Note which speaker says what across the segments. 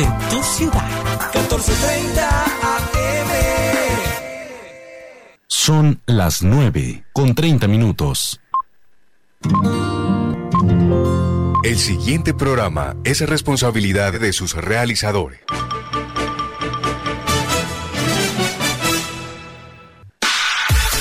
Speaker 1: de tu ciudad. 1430 AM.
Speaker 2: Son las 9 con 30 minutos.
Speaker 3: El siguiente programa es responsabilidad de sus realizadores.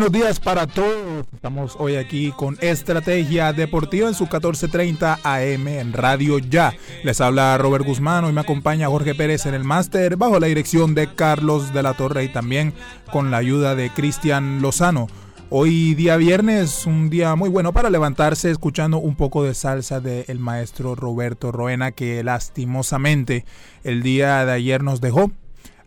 Speaker 4: Buenos días para todos. Estamos hoy aquí con Estrategia Deportiva en su 14:30 AM en Radio Ya. Les habla Robert Guzmán, y me acompaña Jorge Pérez en el máster bajo la dirección de Carlos de la Torre y también con la ayuda de Cristian Lozano. Hoy día viernes, un día muy bueno para levantarse escuchando un poco de salsa del maestro Roberto Roena que lastimosamente el día de ayer nos dejó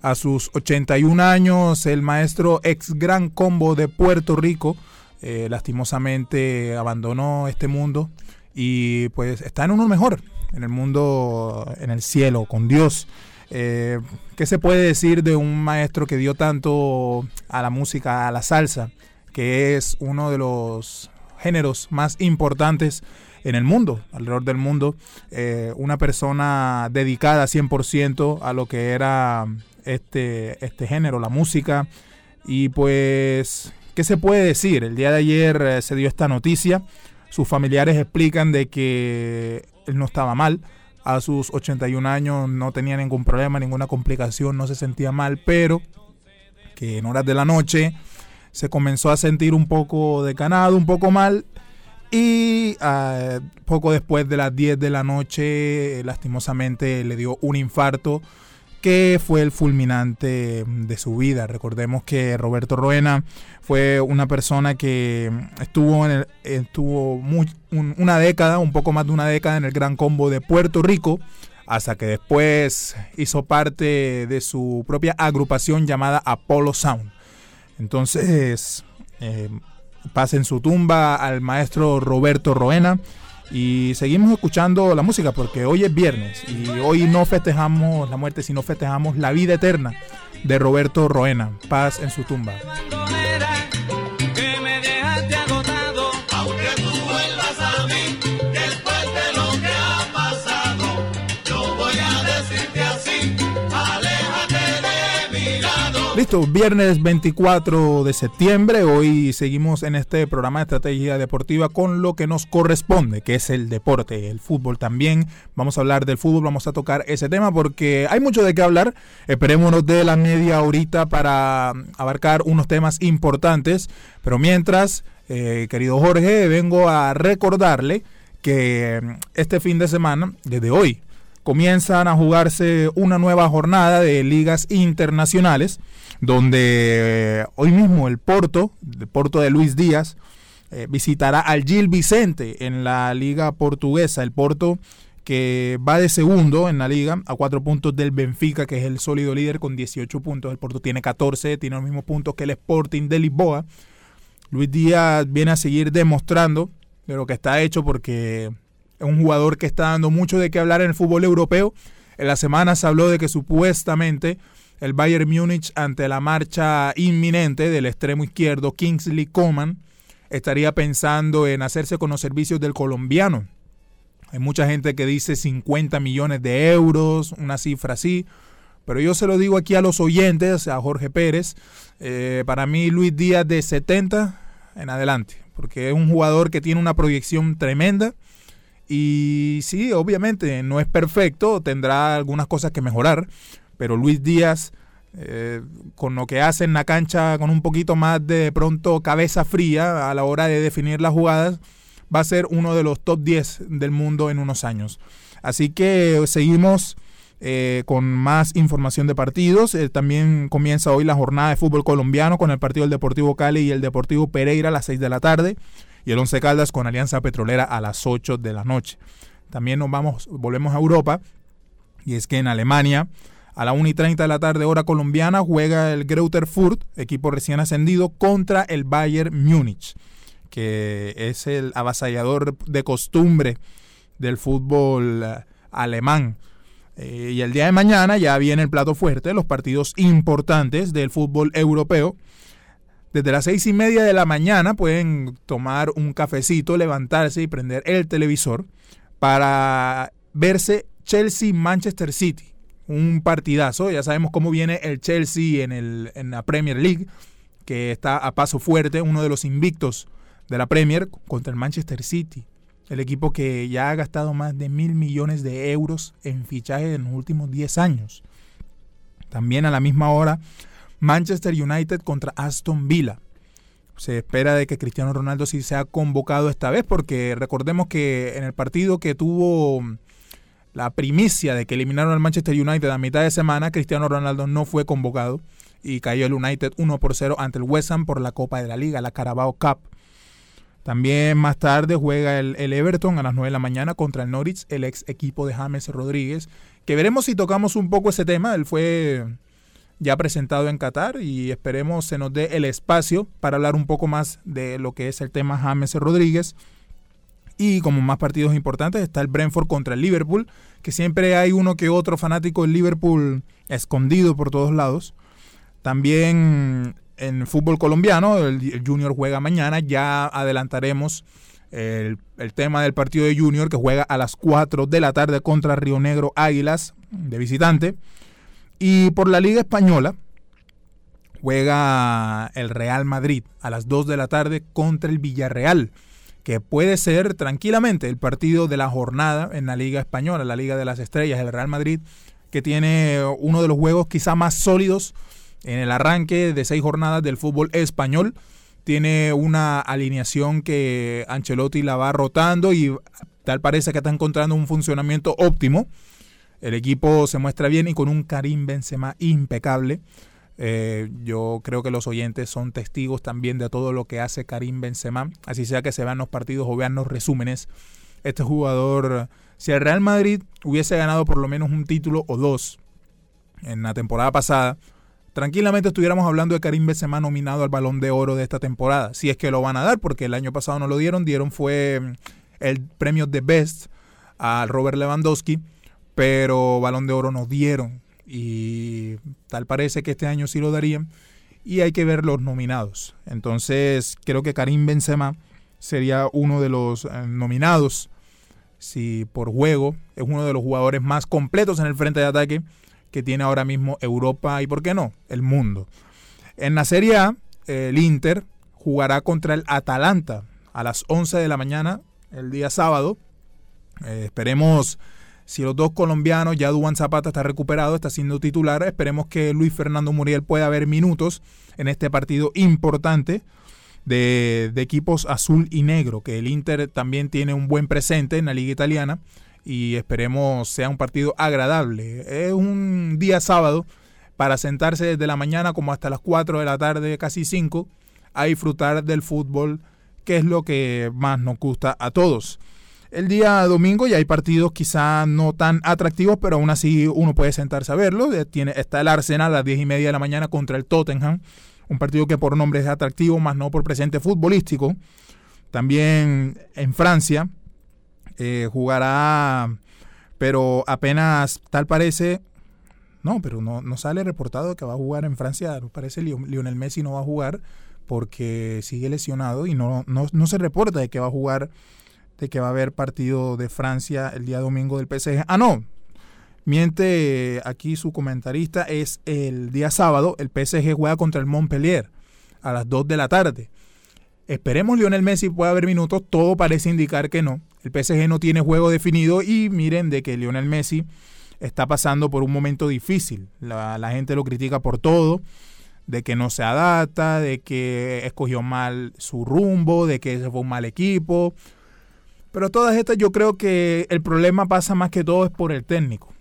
Speaker 4: a sus 81 años, el maestro ex gran combo de Puerto Rico, eh, lastimosamente abandonó este mundo y pues está en uno mejor, en el mundo, en el cielo, con Dios. Eh, ¿Qué se puede decir de un maestro que dio tanto a la música, a la salsa, que es uno de los géneros más importantes en el mundo, alrededor del mundo? Eh, una persona dedicada 100% a lo que era este, este género, la música. Y pues, ¿qué se puede decir? El día de ayer eh, se dio esta noticia. Sus familiares explican de que él no estaba mal. A sus 81 años no tenía ningún problema, ninguna complicación, no se sentía mal, pero que en horas de la noche se comenzó a sentir un poco decanado, un poco mal. Y ah, poco después de las 10 de la noche, lastimosamente le dio un infarto que fue el fulminante de su vida. Recordemos que Roberto Roena fue una persona que estuvo, en estuvo una década, un poco más de una década en el Gran Combo de Puerto Rico, hasta que después hizo parte de su propia agrupación llamada Apollo Sound. Entonces, eh, pasa en su tumba al maestro Roberto Roena y seguimos escuchando la música porque hoy es viernes y hoy no festejamos la muerte, sino festejamos la vida eterna de Roberto Roena. Paz en su tumba. Listo, viernes 24 de septiembre. Hoy seguimos en este programa de estrategia deportiva con lo que nos corresponde, que es el deporte, el fútbol también. Vamos a hablar del fútbol, vamos a tocar ese tema porque hay mucho de qué hablar. Esperémonos de la media horita para abarcar unos temas importantes. Pero mientras, eh, querido Jorge, vengo a recordarle que este fin de semana, desde hoy, comienzan a jugarse una nueva jornada de ligas internacionales donde eh, hoy mismo el Porto, el Porto de Luis Díaz, eh, visitará al Gil Vicente en la liga portuguesa. El Porto que va de segundo en la liga a cuatro puntos del Benfica, que es el sólido líder con 18 puntos. El Porto tiene 14, tiene los mismos puntos que el Sporting de Lisboa. Luis Díaz viene a seguir demostrando de lo que está hecho porque es un jugador que está dando mucho de qué hablar en el fútbol europeo. En la semana se habló de que supuestamente el Bayern Múnich ante la marcha inminente del extremo izquierdo Kingsley Coman estaría pensando en hacerse con los servicios del colombiano. Hay mucha gente que dice 50 millones de euros, una cifra así. Pero yo se lo digo aquí a los oyentes, a Jorge Pérez. Eh, para mí Luis Díaz de 70 en adelante, porque es un jugador que tiene una proyección tremenda. Y sí, obviamente no es perfecto, tendrá algunas cosas que mejorar, pero Luis Díaz, eh, con lo que hace en la cancha, con un poquito más de pronto cabeza fría a la hora de definir las jugadas, va a ser uno de los top 10 del mundo en unos años. Así que seguimos eh, con más información de partidos. Eh, también comienza hoy la jornada de fútbol colombiano con el partido del Deportivo Cali y el Deportivo Pereira a las 6 de la tarde y el Once Caldas con Alianza Petrolera a las 8 de la noche. También nos vamos, volvemos a Europa y es que en Alemania a la 1 y 30 de la tarde hora colombiana juega el Greuther Fürth, equipo recién ascendido, contra el Bayern Múnich, que es el avasallador de costumbre del fútbol eh, alemán. Eh, y el día de mañana ya viene el plato fuerte, los partidos importantes del fútbol europeo. Desde las seis y media de la mañana pueden tomar un cafecito, levantarse y prender el televisor para verse Chelsea-Manchester City. Un partidazo, ya sabemos cómo viene el Chelsea en, el, en la Premier League, que está a paso fuerte, uno de los invictos de la Premier contra el Manchester City el equipo que ya ha gastado más de mil millones de euros en fichajes en los últimos 10 años. También a la misma hora, Manchester United contra Aston Villa. Se espera de que Cristiano Ronaldo sí sea convocado esta vez, porque recordemos que en el partido que tuvo la primicia de que eliminaron al Manchester United a mitad de semana, Cristiano Ronaldo no fue convocado y cayó el United 1 por 0 ante el West Ham por la Copa de la Liga, la Carabao Cup. También más tarde juega el, Everton a las 9 de la mañana contra el Norwich, el ex equipo de James Rodríguez, que veremos si tocamos un poco ese tema. Él fue ya presentado en Qatar y esperemos se nos dé el espacio para hablar un poco más de lo que es el tema James Rodríguez. Y como más partidos importantes está el Brentford contra el Liverpool, que siempre hay uno que otro fanático del Liverpool escondido por todos lados. También en fútbol colombiano, el, Junior juega mañana, ya adelantaremos el, tema del partido de Junior que juega a las 4 de la tarde contra Río Negro Águilas de visitante. Y por la Liga Española juega el Real Madrid a las 2 de la tarde contra el Villarreal, que puede ser tranquilamente el partido de la jornada en la Liga Española, la Liga de las Estrellas, el Real Madrid, que tiene uno de los juegos quizá más sólidos en el arranque de seis jornadas del fútbol español. Tiene una alineación que Ancelotti la va rotando y tal parece que está encontrando un funcionamiento óptimo. El equipo se muestra bien y con un Karim Benzema impecable. Eh, yo creo que los oyentes son testigos también de todo lo que hace Karim Benzema. Así sea que se vean los partidos o vean los resúmenes. Este jugador, si el Real Madrid hubiese ganado por lo menos un título o dos en la temporada pasada, tranquilamente estuviéramos hablando de Karim Benzema nominado al Balón de Oro de esta temporada, si es que lo van a dar, porque el año pasado no lo dieron, dieron fue mm, el premio de Best a Robert Lewandowski, pero Balón de Oro no dieron y tal parece que este año sí lo darían y hay que ver los nominados. Entonces, creo que Karim Benzema sería uno de los eh, nominados si por juego es uno de los jugadores más completos en el frente de ataque que tiene ahora mismo Europa y, ¿por qué no?, el mundo. En la Serie A, el Inter jugará contra el Atalanta a las 11 de la mañana el día sábado. Eh, esperemos, si los dos colombianos, ya Duan Zapata está recuperado, está siendo titular, esperemos que Luis Fernando Muriel pueda ver minutos en este partido importante de, equipos azul y negro, que el Inter también tiene un buen presente en la liga italiana y esperemos sea un partido agradable. Es un día sábado para sentarse desde la mañana como hasta las 4 de la tarde, casi 5, a disfrutar del fútbol, que es lo que más nos gusta a todos. El día domingo ya hay partidos quizá no tan atractivos, pero aún así uno puede sentarse a verlo. Eh, tiene, está el Arsenal a las 10 y media de la mañana contra el Tottenham, un partido que por nombre es atractivo, más no por presente futbolístico. También en Francia, eh, jugará, pero apenas tal parece, No, pero no, no sale reportado que va a jugar en Francia. Parece Lionel Messi no va a jugar porque sigue lesionado y no, no, no se reporta de que va a jugar, que va a haber partido de Francia el día domingo del PSG. Ah, no, Miente aquí su comentarista, es el día sábado, el PSG juega contra el Montpellier a las 2 de la tarde. Esperemos Lionel Messi pueda haber minutos, todo parece indicar que no. El PSG no tiene juego definido y miren de que Lionel Messi está pasando por un momento difícil. La gente lo critica por todo, de que no se adapta, de que escogió mal su rumbo, de que ese fue un mal equipo. Pero todas estas yo creo que el problema pasa más que todo es por el técnico.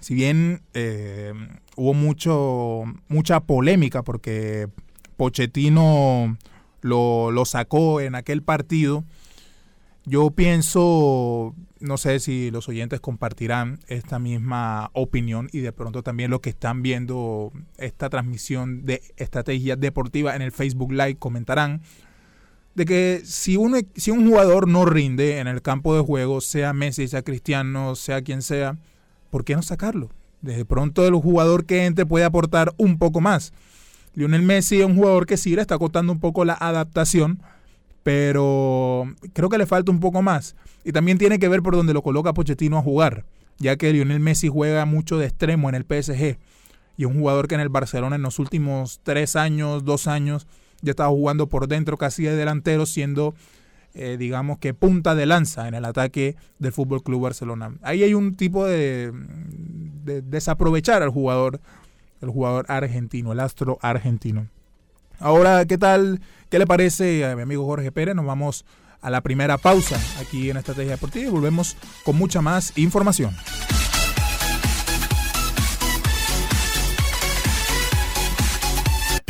Speaker 4: Si bien eh, hubo mucho, mucha polémica porque Pochettino lo, lo, sacó en aquel partido, yo pienso, no sé si los oyentes compartirán esta misma opinión y de pronto también los que están viendo esta transmisión de estrategia deportiva en el Facebook Live comentarán de que si un, si un jugador no rinde en el campo de juego, sea Messi, sea Cristiano, sea quien sea, ¿por qué no sacarlo? De pronto el jugador que entre puede aportar un poco más. Lionel Messi es un jugador que sí le está costando un poco la adaptación, pero creo que le falta un poco más. Y también tiene que ver por donde lo coloca Pochettino a jugar, ya que Lionel Messi juega mucho de extremo en el PSG. Y un jugador que en el Barcelona en los últimos tres años, dos años, ya estaba jugando por dentro casi de delantero, siendo eh, digamos que punta de lanza en el ataque del Fútbol Club Barcelona. Ahí hay un tipo de, desaprovechar al jugador, el jugador argentino, el astro argentino. Ahora, ¿qué tal? ¿Qué le parece a mi amigo Jorge Pérez? Nos vamos a la primera pausa aquí en Estrategia Deportiva y volvemos con mucha más información.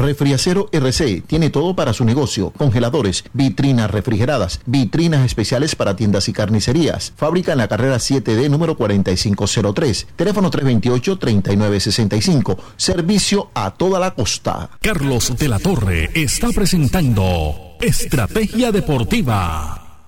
Speaker 5: Refriacero RC tiene todo para su negocio, congeladores, vitrinas refrigeradas, vitrinas especiales para tiendas y carnicerías. Fábrica en la carrera 7D número 4503, teléfono 328-3965, servicio a toda la costa.
Speaker 6: Carlos de la Torre está presentando Estrategia Deportiva.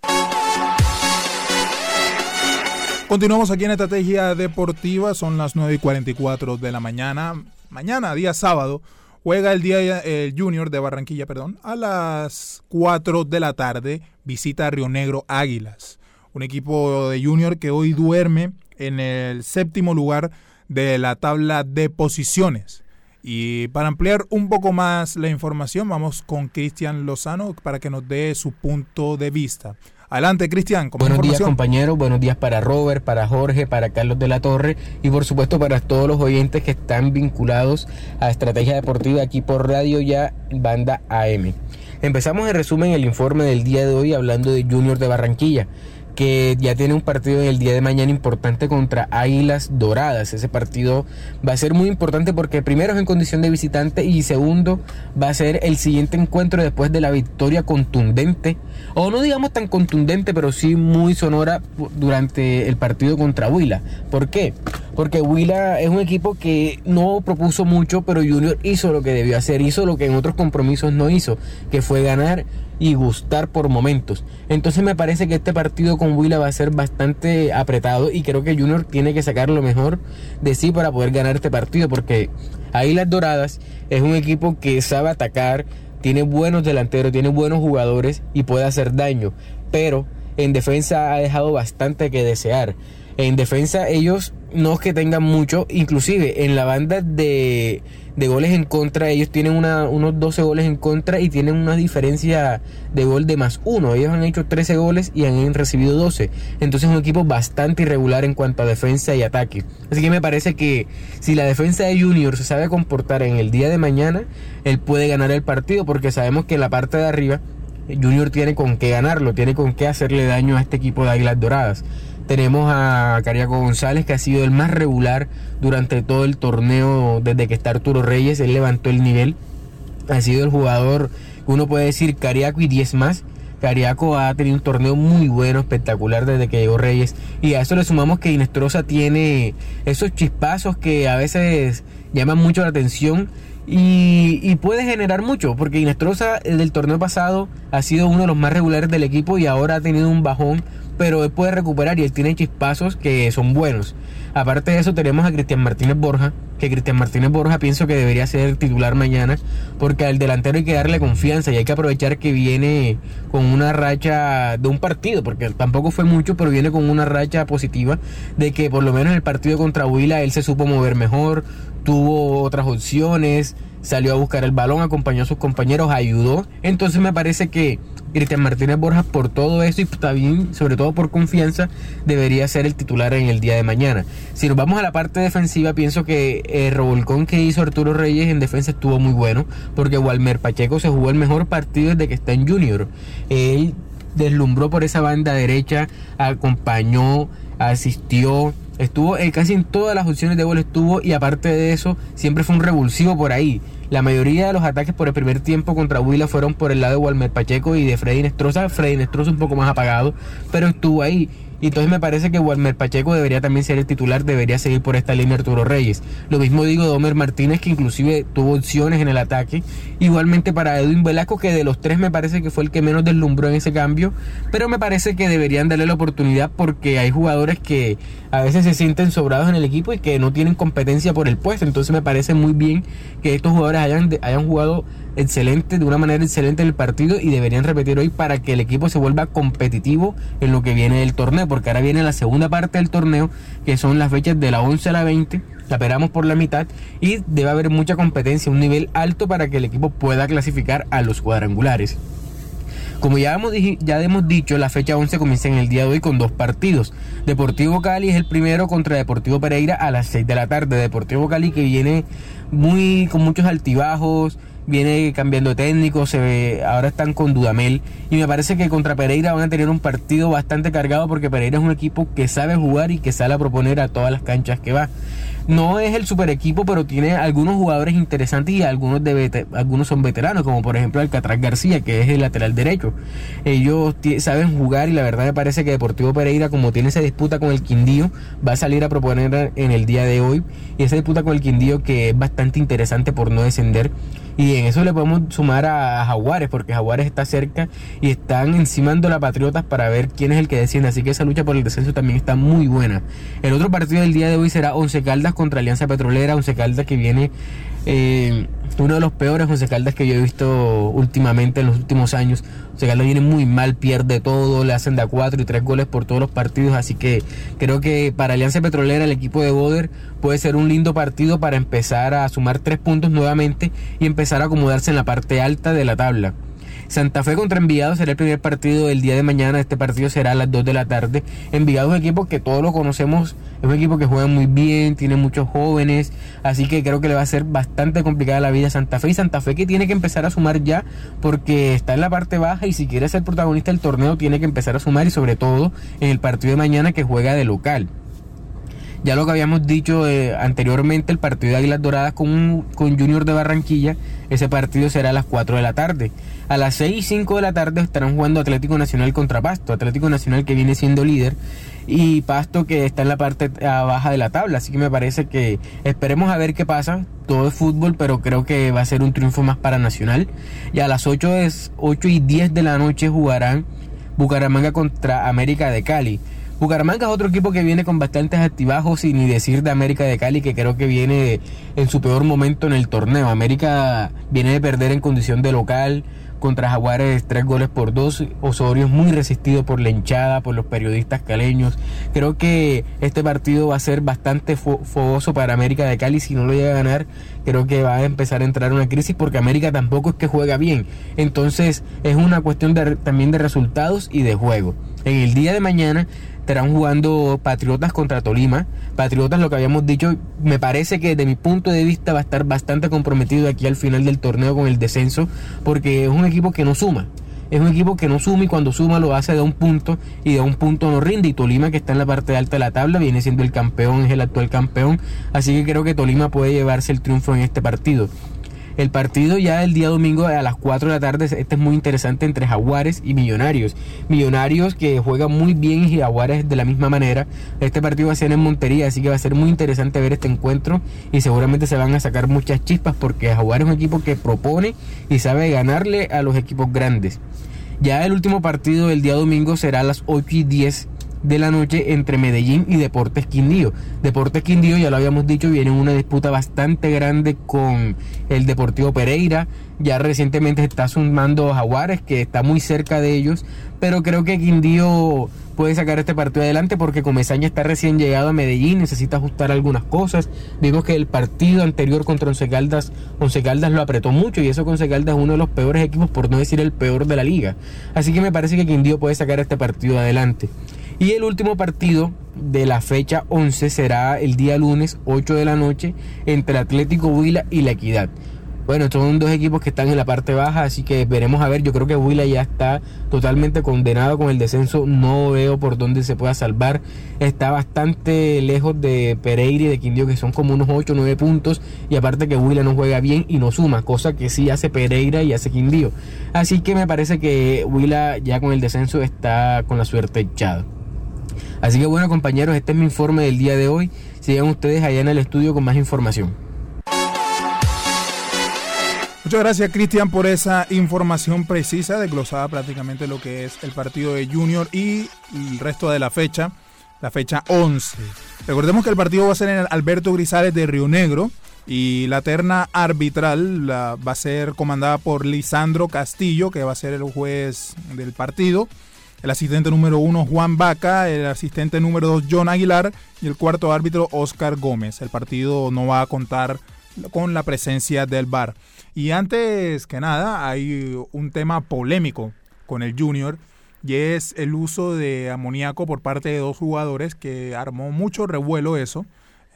Speaker 4: Continuamos aquí en Estrategia Deportiva, son las 9 y 44 de la mañana, mañana, día sábado. Juega el día el Junior de Barranquilla, perdón, a las 4 de la tarde. Visita a Río Negro Águilas. Un equipo de Junior que hoy duerme en el séptimo lugar de la tabla de posiciones. Y para ampliar un poco más la información, vamos con Cristian Lozano para que nos dé su punto de vista. Adelante, Cristian.
Speaker 7: Buenos días, compañeros. Buenos días para Robert, para Jorge, para Carlos de la Torre y por supuesto para todos los oyentes que están vinculados a Estrategia Deportiva aquí por Radio Ya Banda AM. Empezamos en resumen el informe del día de hoy hablando de Junior de Barranquilla que ya tiene un partido en el día de mañana importante contra Águilas Doradas. Ese partido va a ser muy importante porque primero es en condición de visitante y segundo va a ser el siguiente encuentro después de la victoria contundente, o no digamos tan contundente, pero sí muy sonora durante el partido contra Huila. ¿Por qué? porque Huila es un equipo que no propuso mucho, pero Junior hizo lo que debió hacer, hizo lo que en otros compromisos no hizo, que fue ganar y gustar por momentos. Entonces me parece que este partido con Huila va a ser bastante apretado y creo que Junior tiene que sacar lo mejor de sí para poder ganar este partido, porque Águilas Doradas es un equipo que sabe atacar, tiene buenos delanteros, tiene buenos jugadores y puede hacer daño, pero en defensa ha dejado bastante que desear. En defensa ellos no es que tengan mucho, inclusive en la banda de, de goles en contra, ellos tienen una, unos 12 goles en contra y tienen una diferencia de gol de más uno. Ellos han hecho 13 goles y han recibido 12. Entonces es un equipo bastante irregular en cuanto a defensa y ataque. Así que me parece que si la defensa de Junior se sabe comportar en el día de mañana, él puede ganar el partido porque sabemos que en la parte de arriba Junior tiene con qué ganarlo, tiene con qué hacerle daño a este equipo de Águilas Doradas. Tenemos a Cariaco González, que ha sido el más regular durante todo el torneo desde que está Arturo Reyes. Él levantó el nivel. Ha sido el jugador, uno puede decir, Cariaco y 10 más. Cariaco ha tenido un torneo muy bueno, espectacular desde que llegó Reyes. Y a eso le sumamos que Inestrosa tiene esos chispazos que a veces llaman mucho la atención y, y, puede generar mucho, porque Inestrosa del torneo pasado ha sido uno de los más regulares del equipo y ahora ha tenido un bajón pero él puede recuperar y él tiene chispazos que son buenos. Aparte de eso tenemos a Cristian Martínez Borja, que Cristian Martínez Borja pienso que debería ser titular mañana, porque al delantero hay que darle confianza y hay que aprovechar que viene con una racha de un partido, porque tampoco fue mucho, pero viene con una racha positiva de que por lo menos en el partido contra Huila él se supo mover mejor, tuvo otras opciones, salió a buscar el balón, acompañó a sus compañeros, ayudó. Entonces me parece que Cristian Martínez Borja por todo eso y también, sobre todo por confianza, debería ser el titular en el día de mañana. Si nos vamos a la parte defensiva, pienso que el revolcón que hizo Arturo Reyes en defensa estuvo muy bueno, porque Walmer Pacheco se jugó el mejor partido desde que está en Junior. Él deslumbró por esa banda derecha, acompañó, asistió, estuvo casi en todas las opciones de gol estuvo y aparte de eso siempre fue un revulsivo por ahí. La mayoría de los ataques por el primer tiempo contra Huila fueron por el lado de Walmer Pacheco y de Freddy Nestroza. Freddy Nestroza un poco más apagado, pero estuvo ahí. Y entonces me parece que Walmer Pacheco debería también ser el titular, debería seguir por esta línea Arturo Reyes. Lo mismo digo de Homer Martínez, que inclusive tuvo opciones en el ataque. Igualmente para Edwin Velasco, que de los tres me parece que fue el que menos deslumbró en ese cambio. Pero me parece que deberían darle la oportunidad porque hay jugadores que a veces se sienten sobrados en el equipo y que no tienen competencia por el puesto. Entonces me parece muy bien que estos jugadores hayan, hayan jugado excelente, de una manera excelente el partido y deberían repetir hoy para que el equipo se vuelva competitivo en lo que viene del torneo, porque ahora viene la segunda parte del torneo, que son las fechas de la 11 a la 20, la esperamos por la mitad y debe haber mucha competencia, un nivel alto para que el equipo pueda clasificar a los cuadrangulares. Como ya hemos, ya hemos dicho, la fecha 11 comienza en el día de hoy con dos partidos. Deportivo Cali es el primero contra Deportivo Pereira a las 6 de la tarde. Deportivo Cali que viene muy con muchos altibajos, viene cambiando técnico, se ahora están con Dudamel y me parece que contra Pereira van a tener un partido bastante cargado porque Pereira es un equipo que sabe jugar y que sale a proponer a todas las canchas que va. No es el super equipo, pero tiene algunos jugadores interesantes y algunos, de algunos son veteranos, como por ejemplo Alcatraz García, que es el lateral derecho. Ellos saben jugar y la verdad me parece que Deportivo Pereira, como tiene esa disputa con el Quindío, va a salir a proponer en el día de hoy. Y esa disputa con el Quindío que es bastante interesante por no descender. Y en eso le podemos sumar a Jaguares, porque Jaguares está cerca y están encimando a Patriotas para ver quién es el que desciende. Así que esa lucha por el descenso también está muy buena. El otro partido del día de hoy será Once Caldas contra Alianza Petrolera. Once Caldas que viene eh, uno de los peores Once Caldas que yo he visto últimamente en los últimos años. Once Caldas viene muy mal, pierde todo, le hacen de cuatro y tres goles por todos los partidos. Así que creo que para Alianza Petrolera, el equipo de Boder puede ser un lindo partido para empezar a sumar tres puntos nuevamente y empezar a acomodarse en la parte alta de la tabla. Santa Fe contra Envigado será el primer partido del día de mañana. Este partido será a las 2 de la tarde. Envigado es un equipo que todos lo conocemos. Es un equipo que juega muy bien, tiene muchos jóvenes. Así que creo que le va a ser bastante complicada la vida a Santa Fe. Y Santa Fe que tiene que empezar a sumar ya porque está en la parte baja y si quiere ser protagonista del torneo tiene que empezar a sumar y sobre todo en el partido de mañana que juega de local. Ya lo que habíamos dicho eh, anteriormente, el partido de Águilas Doradas con, con Junior de Barranquilla, ese partido será a las 4 de la tarde. A las 6 y 5 de la tarde estarán jugando Atlético Nacional contra Pasto. Atlético Nacional que viene siendo líder y Pasto que está en la parte baja de la tabla. Así que me parece que esperemos a ver qué pasa. Todo es fútbol, pero creo que va a ser un triunfo más para Nacional. Y a las 8, es, 8 y 10 de la noche jugarán Bucaramanga contra América de Cali. Bucaramanga es otro equipo que viene con bastantes activajos y ni decir de América de Cali que creo que viene en su peor momento en el torneo. América viene de perder en condición de local, contra Jaguares tres goles por dos. Osorio es muy resistido por la hinchada, por los periodistas caleños. Creo que este partido va a ser bastante fogoso para América de Cali. Si no lo llega a ganar, creo que va a empezar a entrar una crisis porque América tampoco es que juega bien. Entonces es una cuestión también de resultados y de juego. En el día de mañana estarán jugando Patriotas contra Tolima. Patriotas, lo que habíamos dicho, me parece que desde mi punto de vista va a estar bastante comprometido aquí al final del torneo con el descenso, porque es un equipo que no suma. Es un equipo que no suma y cuando suma lo hace de un punto y de un punto no rinde. Y Tolima, que está en la parte alta de la tabla, viene siendo el campeón, es el actual campeón. Así que creo que Tolima puede llevarse el triunfo en este partido. El partido ya el día domingo a las 4 de la tarde, este es muy interesante entre Jaguares y Millonarios. Millonarios que juegan muy bien y Jaguares de la misma manera. Este partido va a ser en Montería, así que va a ser muy interesante ver este encuentro y seguramente se van a sacar muchas chispas porque Jaguares es un equipo que propone y sabe ganarle a los equipos grandes. Ya el último partido del día domingo será a las 8 y 10 de la noche entre Medellín y Deportes Quindío. Deportes Quindío, ya lo habíamos dicho, viene en una disputa bastante grande con el Deportivo Pereira. Ya recientemente está sumando Jaguares, que está muy cerca de ellos, pero creo que Quindío puede sacar este partido adelante porque Comesaña está recién llegado a Medellín, necesita ajustar algunas cosas. Vimos que el partido anterior contra Once Caldas, Once Caldas lo apretó mucho y eso con Once Caldas es uno de los peores equipos, por no decir el peor de la liga. Así que me parece que Quindío puede sacar este partido adelante. Y el último partido de la fecha 11 será el día lunes 8 de la noche entre Atlético Huila y La Equidad. Bueno, son dos equipos que están en la parte baja, así que veremos a ver. Yo creo que Huila ya está totalmente condenado con el descenso. No veo por dónde se pueda salvar. Está bastante lejos de Pereira y de Quindío, que son como unos 8 o 9 puntos. Y aparte que Huila no juega bien y no suma, cosa que sí hace Pereira y hace Quindío. Así que me parece que Huila ya con el descenso está con la suerte echada. Así que bueno compañeros, este es mi informe del día de hoy. Sigan ustedes allá en el estudio con más información.
Speaker 4: Muchas gracias Cristian por esa información precisa, desglosada prácticamente lo que es el partido de Junior y el resto de la fecha, la fecha 11. Recordemos que el partido va a ser en el Alberto Grisales de Río Negro y la terna arbitral va a ser comandada por Lisandro Castillo, que va a ser el juez del partido el asistente número uno Juan Vaca, el asistente número dos John Aguilar y el cuarto árbitro Oscar Gómez. El partido no va a contar con la presencia del VAR. Y antes que nada, hay un tema polémico con el Junior y es el uso de amoníaco por parte de dos jugadores que armó mucho revuelo eso.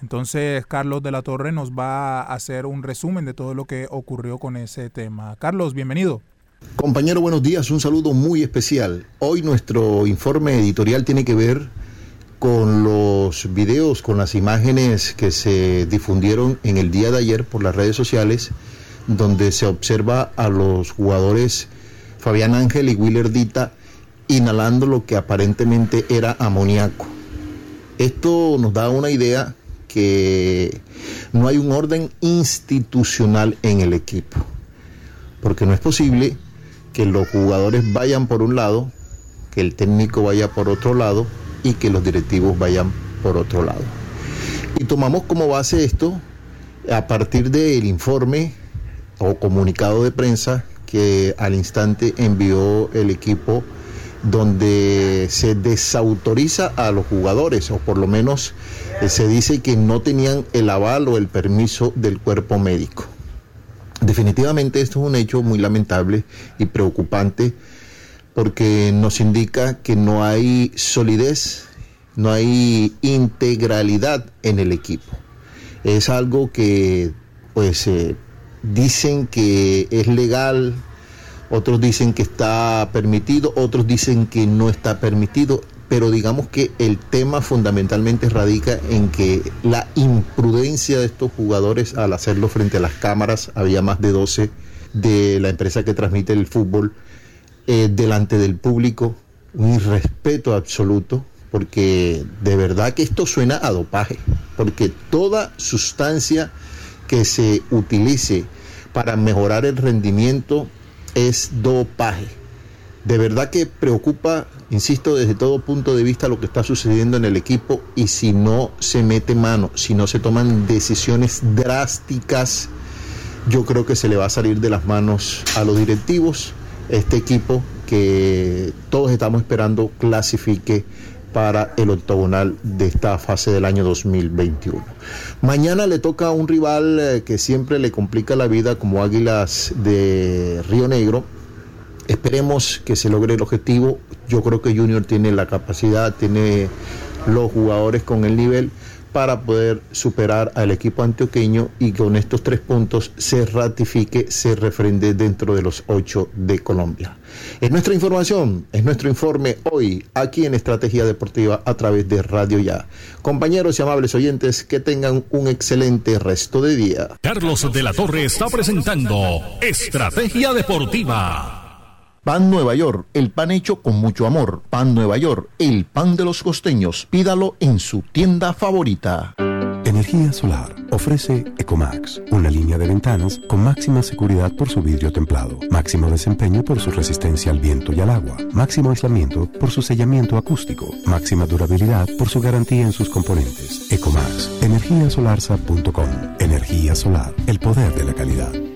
Speaker 4: Entonces Carlos de la Torre nos va a hacer un resumen de todo lo que ocurrió con ese tema. Carlos, bienvenido.
Speaker 5: Compañero, buenos días, un saludo muy especial. Hoy nuestro informe editorial tiene que ver con los videos, con las imágenes que se difundieron en el día de ayer por las redes sociales, donde se observa a los jugadores Fabián Ángel y Willer Dita inhalando lo que aparentemente era amoníaco. Esto nos da una idea que no hay un orden institucional en el equipo, porque no es posible que los jugadores vayan por un lado, que el técnico vaya por otro lado y que los directivos vayan por otro lado. Y tomamos como base esto a partir del informe o comunicado de prensa que al instante envió el equipo donde se desautoriza a los jugadores o por lo menos eh, se dice que no tenían el aval o el permiso del cuerpo médico. Definitivamente esto es un hecho muy lamentable y preocupante porque nos indica que no hay solidez, no hay integralidad en el equipo. Es algo que pues eh, dicen que es legal, otros dicen que está permitido, otros dicen que no está permitido, pero digamos que el tema fundamentalmente radica en que la imprudencia de estos jugadores al hacerlo frente a las cámaras, había más de 12 de la empresa que transmite el fútbol, eh, delante del público, un irrespeto absoluto, porque de verdad que esto suena a dopaje, porque toda sustancia que se utilice para mejorar el rendimiento es dopaje. De verdad que preocupa, insisto, desde todo punto de vista lo que está sucediendo en el equipo y si no se mete mano, si no se toman decisiones drásticas, yo creo que se le va a salir de las manos a los directivos este equipo que todos estamos esperando clasifique para el octogonal de esta fase del año 2021. Mañana le toca a un rival eh, que siempre le complica la vida como Águilas de Río Negro. Esperemos que se logre el objetivo. Yo creo que Junior tiene la capacidad, tiene los jugadores con el nivel para poder superar al equipo antioqueño y con estos tres puntos se ratifique, se refrende dentro de los ocho de Colombia. Es nuestra información, es nuestro informe hoy aquí en Estrategia Deportiva a través de Radio Ya. Compañeros y amables oyentes, que tengan un excelente resto de día.
Speaker 6: Carlos de la Torre está presentando Estrategia Deportiva.
Speaker 5: Pan Nueva York, el pan hecho con mucho amor. Pan Nueva York, el pan de los costeños. Pídalo en su tienda favorita.
Speaker 8: Energía Solar ofrece Ecomax, una línea de ventanas con máxima seguridad por su vidrio templado, máximo desempeño por su resistencia al viento y al agua, máximo aislamiento por su sellamiento acústico, máxima durabilidad por su garantía en sus componentes. Ecomax, energiasolarsa.com. Energía solar, el poder de la calidad.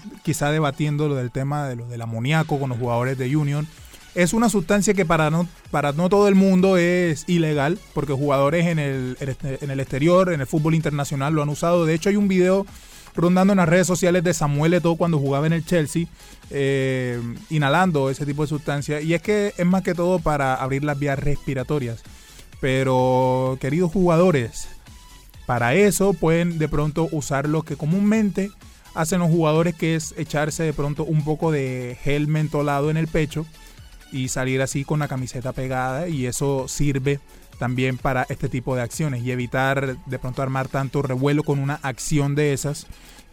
Speaker 4: quizá debatiendo lo del tema de lo del amoníaco con los jugadores de Union. Es una sustancia que para no, para no todo el mundo es ilegal, porque jugadores en el, en el exterior, en el fútbol internacional lo han usado. De hecho, hay un video rondando en las redes sociales de Samuel Eto'o cuando jugaba en el Chelsea, eh, inhalando ese tipo de sustancia. Y es que es más que todo para abrir las vías respiratorias. Pero, queridos jugadores, para eso pueden de pronto usar lo que comúnmente hacen los jugadores, que es echarse de pronto un poco de gel mentolado en el pecho y salir así con la camiseta pegada y eso sirve también para este tipo de acciones y evitar de pronto armar tanto revuelo con una acción de esas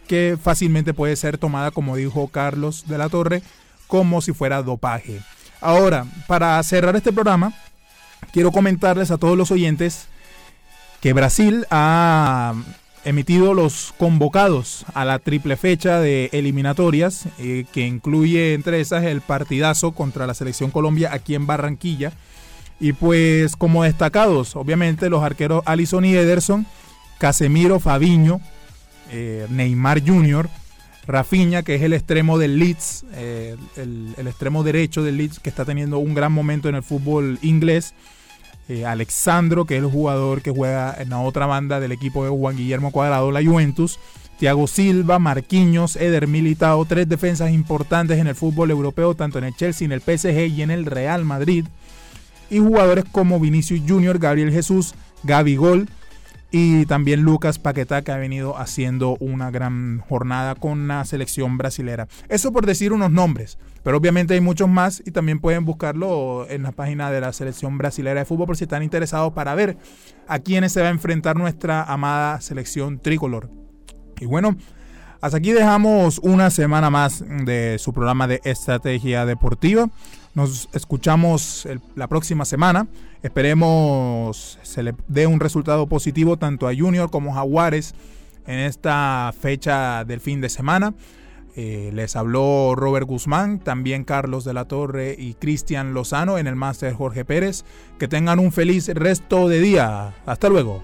Speaker 4: que fácilmente puede ser tomada, como dijo Carlos de la Torre, como si fuera dopaje. Ahora, para cerrar este programa, quiero comentarles a todos los oyentes que Brasil ha emitido los convocados a la triple fecha de eliminatorias, eh, que incluye entre esas el partidazo contra la selección Colombia aquí en Barranquilla. Y pues como destacados, obviamente los arqueros Alison y Ederson, Casemiro, Fabiño, eh, Neymar Jr., Rafinha, que es el extremo del Leeds, eh, el, el extremo derecho del Leeds, que está teniendo un gran momento en el fútbol inglés. Eh, Alexandro, que es el jugador que juega en la otra banda del equipo de Juan Guillermo Cuadrado, la Juventus. Thiago Silva, Marquinhos, Eder Militao, tres defensas importantes en el fútbol europeo, tanto en el Chelsea, en el PSG y en el Real Madrid. Y jugadores como Vinicius Junior, Gabriel Jesús, Gaby Gol, y también Lucas Paquetá que ha venido haciendo una gran jornada con la selección brasilera. Eso por decir unos nombres, pero obviamente hay muchos más y también pueden buscarlo en la página de la selección brasilera de fútbol por si están interesados para ver a quiénes se va a enfrentar nuestra amada selección tricolor. Y bueno, hasta aquí dejamos una semana más de su programa de estrategia deportiva. Nos escuchamos la próxima semana. Esperemos se le dé un resultado positivo tanto a Junior como a Jaguares en esta fecha del fin de semana. Eh, les habló Robert Guzmán, también Carlos de la Torre y Cristian Lozano en el máster Jorge Pérez. Que tengan un feliz resto de día. Hasta luego.